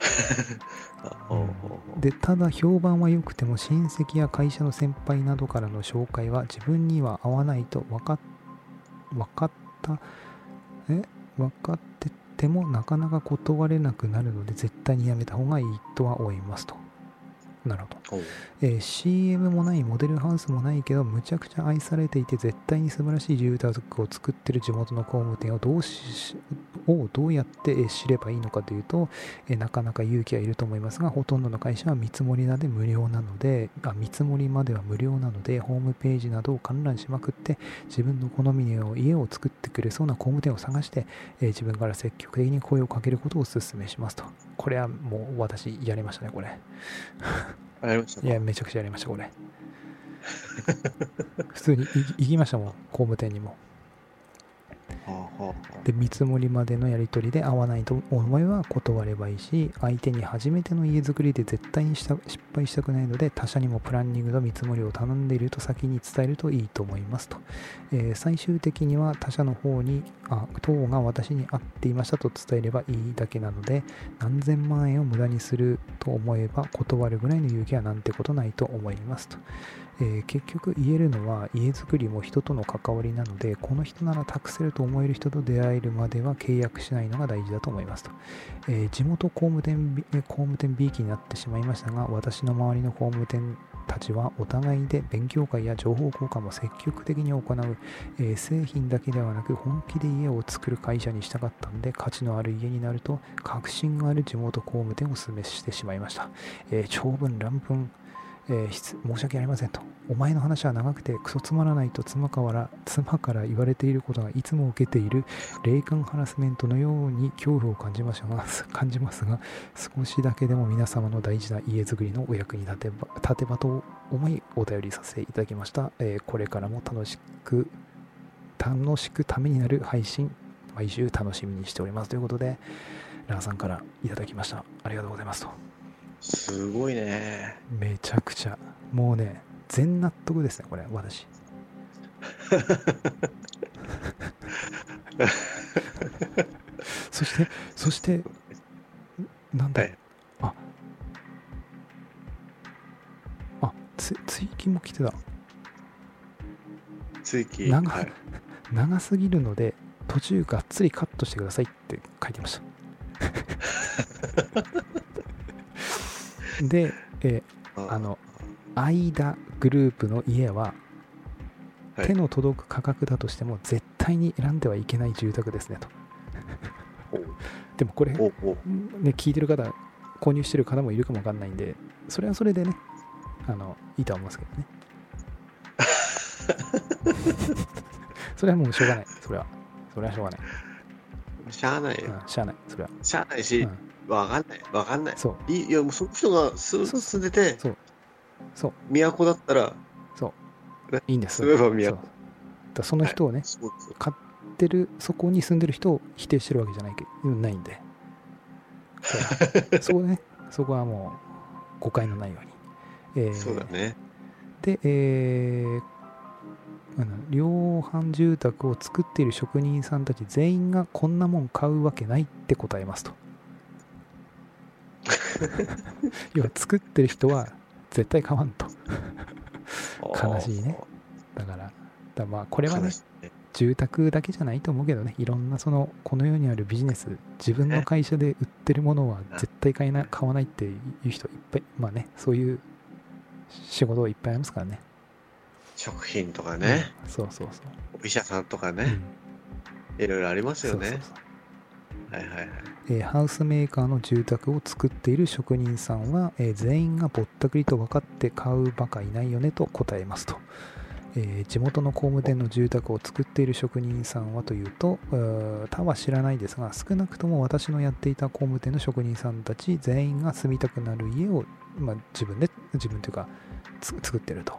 A: <laughs> でただ評判は良くても親戚や会社の先輩などからの紹介は自分には合わないと分かっ分かったえ？分かっててもなかなか断れなくなるので絶対にやめた方がいいとは思いますと。なるほど。えー CM もないモデルハウスもないけどむちゃくちゃ愛されていて絶対に素晴らしい住宅を作ってる地元の工務店をどうしをどうやって知ればいいのかというと、えなかなか勇気はいると思いますがほとんどの会社は見積もりなで無料なのであ見積もりまでは無料なのでホームページなどを観覧しまくって自分の好みの家を作ってくれそうな工務店を探して、え自分から積極的に声をかけることをお勧めしますと。これはもう私やりましたねこれ。
B: あやりました
A: いや、めちゃくちゃやりました、これ。<laughs> 普通に行きましたもん、工務店にも。で、見積もりまでのやり取りで合わないと思えば断ればいいし、相手に初めての家づくりで絶対にした失敗したくないので、他社にもプランニングと見積もりを頼んでいると先に伝えるといいと思いますと。えー最終的には他社の方に、あ、等が私に合っていましたと伝えればいいだけなので、何千万円を無駄にすると思えば断るぐらいの勇気はなんてことないと思いますと。えー結局言えるのは家づくりも人との関わりなのでこの人なら託せると思える人と出会えるまでは契約しないのが大事だと思いますと、えー地元工務店工務店 B 期になってしまいましたが私の周りの工務店たちはお互いで勉強会や情報交換も積極的に行う、えー製品だけではなく本気で家を作る会社にしたかったので価値のある家になると確信がある地元工務店をお勧めしてしまいました、え長文乱文。えー申し訳ありませんと。お前の話は長くてクソつまらないと妻から妻から言われていることがいつも受けている。霊感ハラスメントのように恐怖を感じましたが <laughs> 感じますが少しだけでも皆様の大事な家づくりのお役に立てば立てばと思いお便りさせていただきました、えーこれからも楽しく楽しくためになる配信毎週楽しみにしております。ということでラーさんからいただきました。ありがとうございますと。
B: すごいね。
A: めちゃくちゃ。もうね全納得ですねこれ私。そしてそしてなんだ、
B: はい。
A: あ。あつ追記も来てた。
B: 追記。
A: 長
B: はい。<laughs>
A: 長すぎるので途中がっつりカットしてくださいって書いてました <laughs> で、えーあの、間グループの家は
B: はい。
A: 手の届く価格だとしても絶対に選んではいけない住宅ですねと。
B: お <laughs>
A: でもこれ、ね、聞いてる方購入してる方もいるかもわかんないんでそれはそれでねあのいいとは思うんですけどね。<laughs> それはもうしょうがない。それは。それはしょうがない、
B: しゃあないよ。
A: うん、しゃあない。それは、
B: しゃあないし
A: う、ん、
B: わかんない。わかんない。
A: そう。
B: いいいや、もうその人が住んでて、
A: そう。そう。
B: 都だったら、
A: そう。
B: ね
A: いいんです。
B: 住めば
A: そう。
B: 都。
A: だその人をね、
B: そうそう。
A: 買ってるそこに住んでる人を否定してるわけじゃないけないんで。そこで <laughs> ね。そこはもう誤解のないように、えー。
B: そうだね。
A: で、えーあの量販住宅を作っている職人さんたち全員がこんなもん買うわけないって答えますと <laughs> 要は作ってる人は絶対買わんと。悲しいね。だからだまあこれはね住宅だけじゃないと思うけどね。いろんなそのこの世にあるビジネス自分の会社で売ってるものは絶対買えな買わないっていう人いっぱいまあねそういう仕事いっぱいありますからね。
B: 食品とかね、
A: うん。そうそうそう、
B: お医者さんとか
A: うん。
B: ね、いろいろありますよね。
A: そうそうそう
B: はいはい。
A: えハウスメーカーの住宅を作っている職人さんは、えー全員がぼったくりと分かって買うバカいないよねと答えますと、えー地元の工務店の住宅を作っている職人さんはというと他は知らないですが少なくとも私のやっていた工務店の職人さんたち全員が住みたくなる家を、まあ、自分で自分というか作ってると、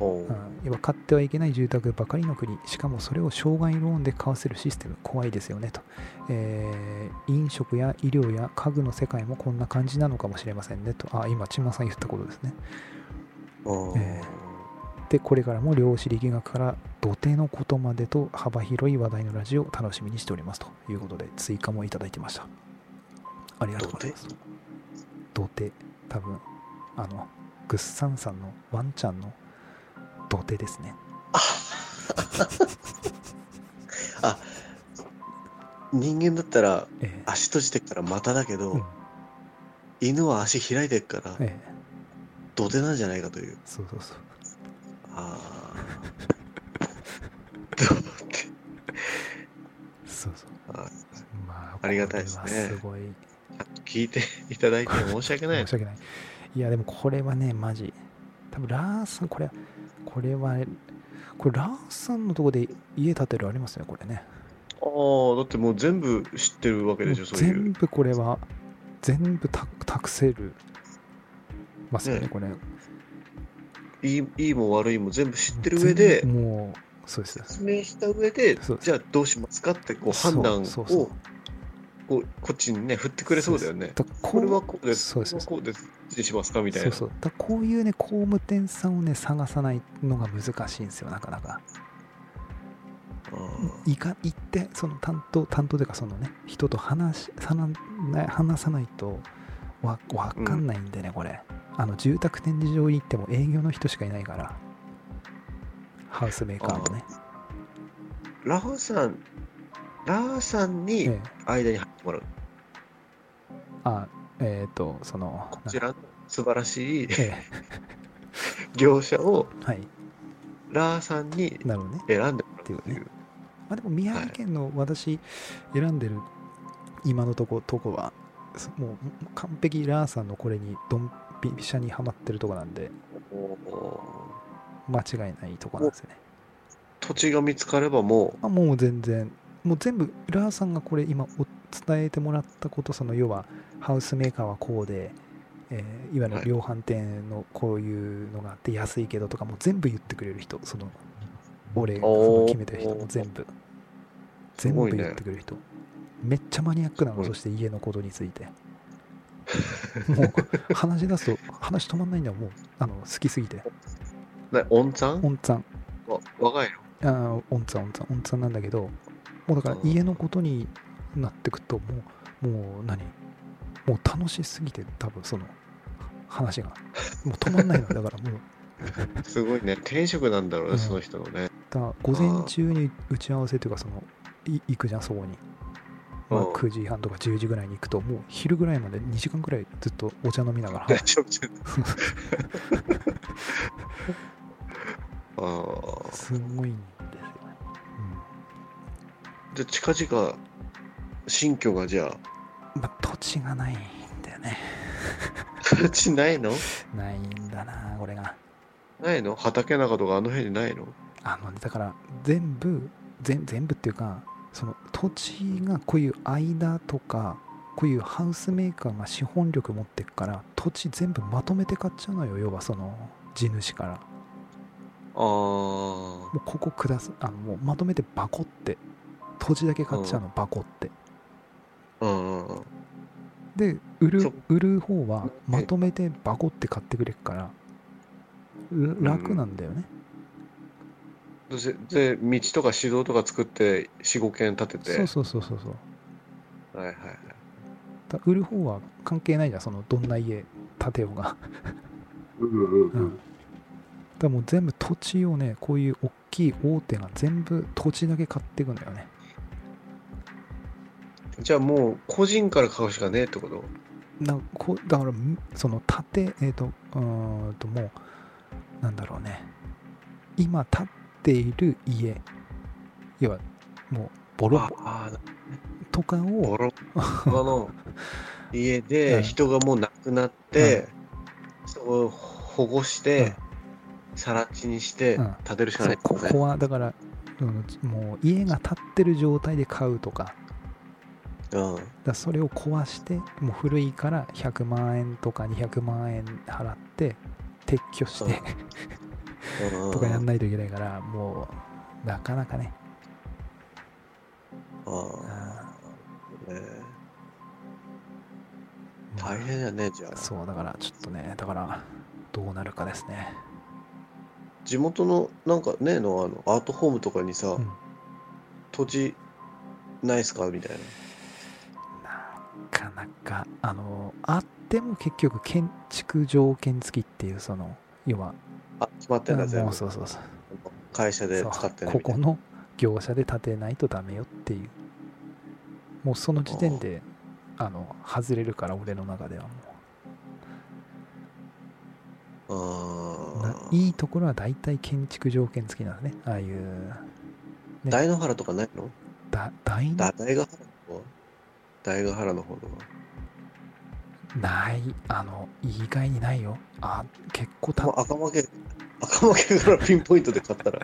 B: う
A: う。ん、要は買ってはいけない住宅ばかりの国しかもそれを障害ローンで買わせるシステム怖いですよねと、えー飲食や医療や家具の世界もこんな感じなのかもしれませんねと。あ今千葉さん言ったことですね。えでこれからも量子力学から土手のことまでと幅広い話題のラジオを楽しみにしておりますということで追加もいただいてました。ありがとうございます。土手。多分あのグッサンさんのワンちゃんの土手ですね。<laughs>
B: 人間だったら
A: ええ。
B: 足閉じてっから股だけど、
A: うん。
B: 犬は足開いてっから
A: ええ。
B: 土手なんじゃないかという。
A: そうそうそう。
B: あ <laughs>
A: そうそう。
B: あ。あ
A: まあ
B: ありがたいですね。
A: すごい。
B: 聞いていただいて申し訳ない。<laughs>
A: 申し。訳ない。いやでもこれはねマジ多分ラーさんこれこれはこれラーさんのとこで家建てるありますねこれね。
B: ああ、だってもう全部知ってるわけでしょ、そういう。
A: 全。部これは全部た託せるますよね
B: ね。
A: これ。
B: いいいいも悪いも全部知ってる上で
A: もうそうです。
B: 説明した上でじゃあどうしますかってこう判断をこうこっちにね、振ってくれそうだよね。これはこうです。
A: そうです
B: こうです。どっちにします。かみたいな。
A: そうそうだこういうね工務店さんをね探さないのが難しいんですよなかなか。
B: あ
A: いか行ってその担当担当というかそのね人と話しさなな話さないとわわかんないんでね、これ。あの住宅展示場に行っても営業の人しかいないから。ハウスメーカーのね、
B: ー。ラーさん、ラーさんに
A: ええ。
B: 間に入ってもらう。
A: あえっ、とその
B: こちらの素晴らしい
A: え <laughs>
B: 業者を
A: えはい。
B: ラーさんに
A: なるほどね。
B: 選んでもらうと
A: っていう。
B: いう。
A: まあでも宮城県の私選んでる今のとことこはそもう完璧ラーさんのこれにドンピシャにはまってるとこなんで
B: お
A: 間違いないとこなんですよね。
B: 土地が見つかればも
A: あもう全然もう全部ラーさんがこれ今お伝えてもらったことその要はハウスメーカーはこうで、えーいわゆ
B: はい。
A: る量販店のこういうのがあって安いけどとかもう全部言ってくれる人その俺がその決めてる人も全部。全部言ってくれる人、めっちゃマニアックなの。そして家のことについて。もう話し出すと話止まんないんだよ。もうあの好きすぎて。
B: う、ね、温産
A: 温さん
B: わ若い
A: あー温さん温さん温さんなんだけどもうだから
B: うん
A: 家のことになってくともうもう何？もう楽しすぎて多分その話が。もう止まんないのよ <laughs> だからもう。
B: の。すごいね。転職なんだろうね、
A: うん。
B: その人のね。
A: だ午前中に打ち合わせというかそのい行くじゃんそこに、まあ、
B: うん。
A: 9時半とか10時ぐらいに行くともう昼ぐらいまで2時間ぐらいずっとお茶飲みながら。<laughs> <laughs> すごいんで
B: 近々、新居がじゃあ、
A: うんまあ、土地がないんだよね。
B: 土地ないの？
A: ないんだなこれが。
B: ないの？畑中とかあの辺にないの？
A: あのねだから全部全全部っていうかその土地がこういう間とかこういうハウスメーカーが資本力持ってくから土地全部まとめて買っちゃうのよ要はその地主から。
B: ああ。
A: もうここくださあのもうまとめてバコって土地だけ買っちゃうの、バコって。
B: うんうんうん。
A: で売る
B: そ
A: 売る方は
B: え
A: まとめてバコって買ってくれるからら楽なんだよね、
B: どうせで、道とか市道とか作って、4、5軒建てて。
A: そうそうそうそうそう。
B: はいはいはい。
A: だ売る方は関係ないじゃんそのどんな家建てようが。
B: うんうん
A: うん、だからもう全部土地をねこういう大きい大手が全部土地だけ買っていくんだよね
B: じゃあもう、個人から買うしかねえってこと？
A: だこうだからんその建てえっ、とうーんともうなんだろうね。今建っている家。要はもうボロとかを
B: ボロボロの <laughs> 家
A: うん。
B: で人がもう亡くなって、そこを保護して、更地にして
A: うん。
B: 建てるしかないってことね。
A: こはだから、うん、もう家が建ってる状態で買うとか
B: うん。
A: だそれを壊してもう古いから100万円とか200万円払って撤去して、
B: うん。
A: とかやんないといけないからもうなかなかね。
B: ああね大変だねじゃあ。
A: そうだからちょっとねだからどうなるかですね。
B: 地元のなんかねえのあのアートホームとかにさ、
A: うん。
B: 土地ないっすか？みたい
A: なかなかあのあっても結局建築条件付きっていうその要は
B: なあ決まってんだ全部。
A: そうそうそう
B: 会社で使ってない
A: ここの業者で建てないとダメよっていう。もうその時点であの外れるから俺の中ではもう。いいところは大体建築条件付きなんですね。ああいうね。
B: 大野原とかないの？
A: だ大
B: 大ヶ原大ヶ原の方とか。
A: ないあの意外にないよ。あ結構た
B: もう赤負け赤負けからピンポイントで買ったら。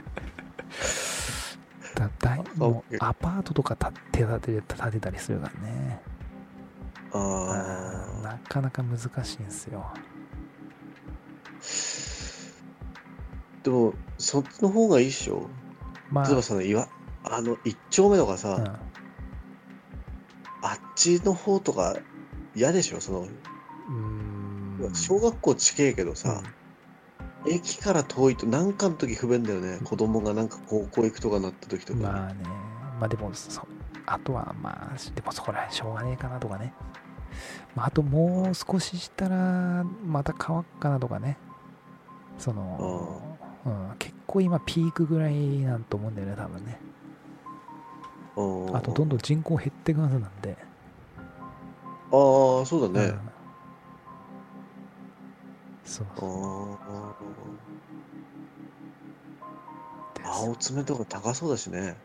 A: だ大
B: あ
A: もうアパートとか建て建て建てたりするからね。
B: あ
A: うんなかなか難しいんですよ。
B: ーでもそっちの方がいいっしょ。
A: まあ。
B: 例えばさ岩あの一丁目とかさ、
A: うん
B: あっちの方とか嫌でしょ？その
A: うーん。
B: 小学校地形けどさ、駅から遠いと何かの時不便だよね。子供がなんか高校行くとかなった時とか、
A: まあね。まあでもそあとはまあでもそこら辺しょうがねえかなとかね、まあ、あともう少ししたらまた乾くかなとかね。その、うん、結構今ピークぐらいなんと思うんだよね多分ね。
B: うん
A: あとどんどん人口減っていくはずなんで。
B: ああそうだね、
A: うん。そう
B: あ
A: です
B: あ青爪とか高そうだしね。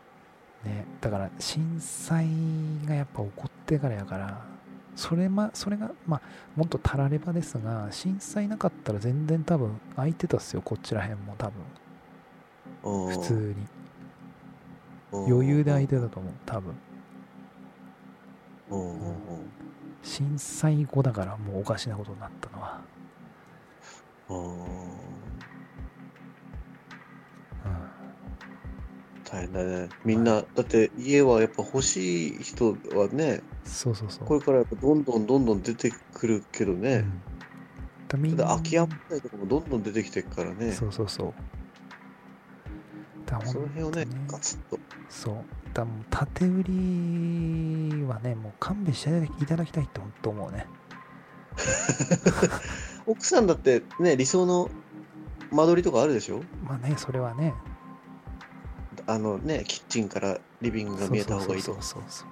A: ね、だから震災がやっぱ起こってからやからそれ,、ま、それが、まあ、もっとたらればですが震災なかったら全然多分空いてたっすよこっちら辺も多分。普通に余裕で空いてたと思う。多分。
B: うん
A: 震災後だからもうおかしなことになったのは、
B: 大変だね。みんなだって家はやっぱ欲しい人はね
A: そうそうそう。
B: これからやっぱどんどんどんどん出てくるけどね、
A: うん。だみん
B: で
A: な
B: 空き家問題とかもどんどん出てきてるからね。
A: そうそうそう。だ
B: その辺をねガツッと
A: そう。だもう縦売りはねもう勘弁していただきたいって本当思うね。<laughs>
B: 奥さんだってね理想の間取りとかあるでしょ？
A: まあねそれはね。
B: あのねキッチンからリビングが見えた方がいいとか。
A: そうそうそ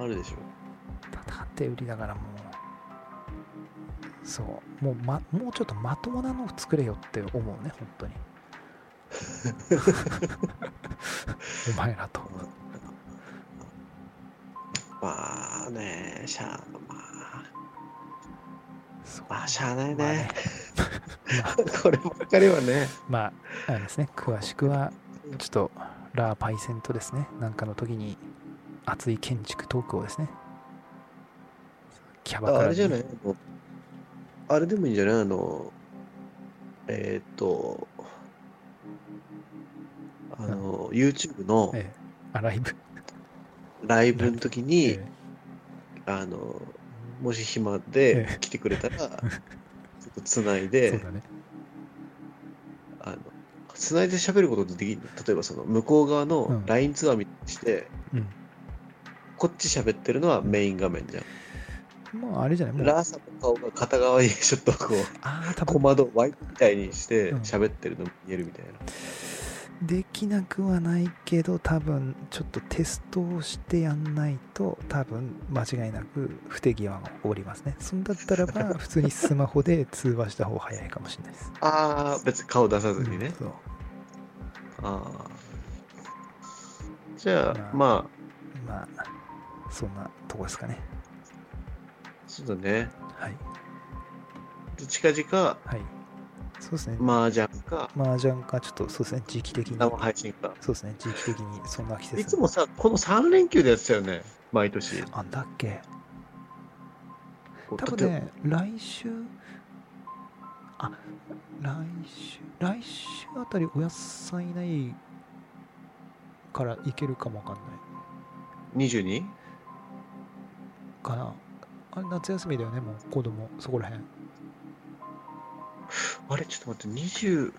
A: う
B: あるでしょ？
A: た縦売りだからもうそう。もう,、ま、もうちょっとまともなのを作れよって思うね本当にお前らと。
B: まあねしゃあまあ。まあしゃあない
A: まあ
B: ね。
A: ま <laughs> あ
B: こればっかりはね。
A: まああれですね。詳しくはちょっとラーパイセンとですね。なんかの時に熱い建築トークをですね。キャバクラに。
B: ああれじゃない？あれでもいいんじゃない？あのえーっとあの YouTube の
A: ええ。あライブ。
B: ライブの時に、
A: え
B: あのもし暇
A: え
B: で
A: え
B: 来てくれたら、<laughs> ちょっとつない
A: え
B: で
A: そうだね。
B: あのつないで喋ることってできるの？例えばその向こう側
A: う
B: の
A: ん
B: LINE ツアーみたいにして、
A: うん。
B: こっち喋ってるのはメイン画面じゃん。
A: もうあれじゃない？もう。
B: ラーさんの顔が片側にちょっとこう
A: ああ多分。
B: 小窓ワイプみたいにして
A: うん
B: 喋ってるの見えるみたいな。
A: できなくはないけど多分ちょっとテストをしてやんないと多分間違いなく不手際が起こりますね。そんだったらば <laughs> 普通にスマホで通話した方が早いかもしれないです。<laughs>
B: ああ、別に顔出さずにね。
A: そう。
B: ああ。じゃあ、
A: ま
B: まあ、
A: まあそんなとこですかね。
B: そうだね。
A: はい。
B: で近々、
A: はいそうですね。
B: 麻雀か、
A: 麻雀かちょっとそうですね時期的に。
B: 生配信か。
A: そうですね時期的にそんな季節。
B: いつもさ、この3連休でやってたよね、毎年。
A: あんだっけ。
B: 多
A: 多分ね来週あ来週来週あたりお野菜ないからいけるかもわかんない。
B: 22?
A: かな。あれ夏休みだよねもう子供そこらへん
B: あれ、ちょっと待って、20、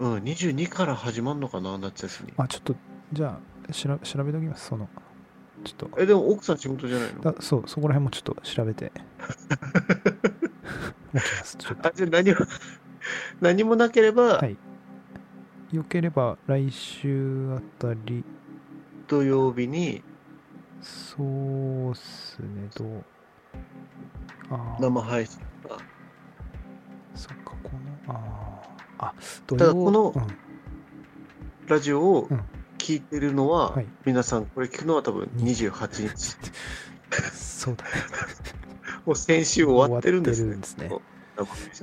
B: うん、22から始まるのかな、夏休み。
A: あちょっとじゃあしら調べておきますそのちょっと。
B: え、でも奥さん仕事じゃないの？
A: だそうそこら辺もちょっと調べて。<laughs>
B: あ、じゃあ何も、何もなければ、
A: はい。よければ来週あたり、
B: 土曜日に
A: そうっすね、どう？
B: 生配信が
A: そっか、この、ああ、
B: ただこの
A: うん、
B: ラジオを
A: うん。
B: 聞いてるのは、
A: はい。
B: 皆さんこれ聞くのは多分
A: に
B: 28日。
A: そうだね。<laughs>
B: もう先週終わってるんですね。
A: す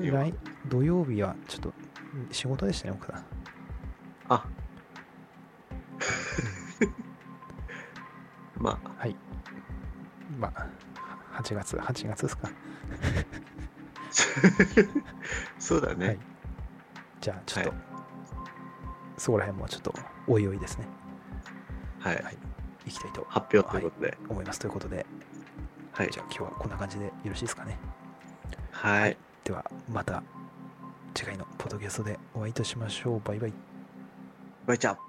A: ね。来土曜日はちょっとうん仕事でしたね、奥さん。
B: あ <laughs> まあ。
A: はい。まあ、8月、8月ですか。<laughs>
B: そうだね、
A: はいじゃあ、ちょっと、
B: はい
A: そこら辺もちょっと、おいおいですね。
B: はい
A: はい。いきたいと
B: 発表ということで
A: 思います。ということで、
B: はい
A: じゃあ今日はこんな感じでよろしいですかね。
B: はい
A: では、また次回のポッドキャストでお会いいたしましょう。バイバイ。
B: バイチャー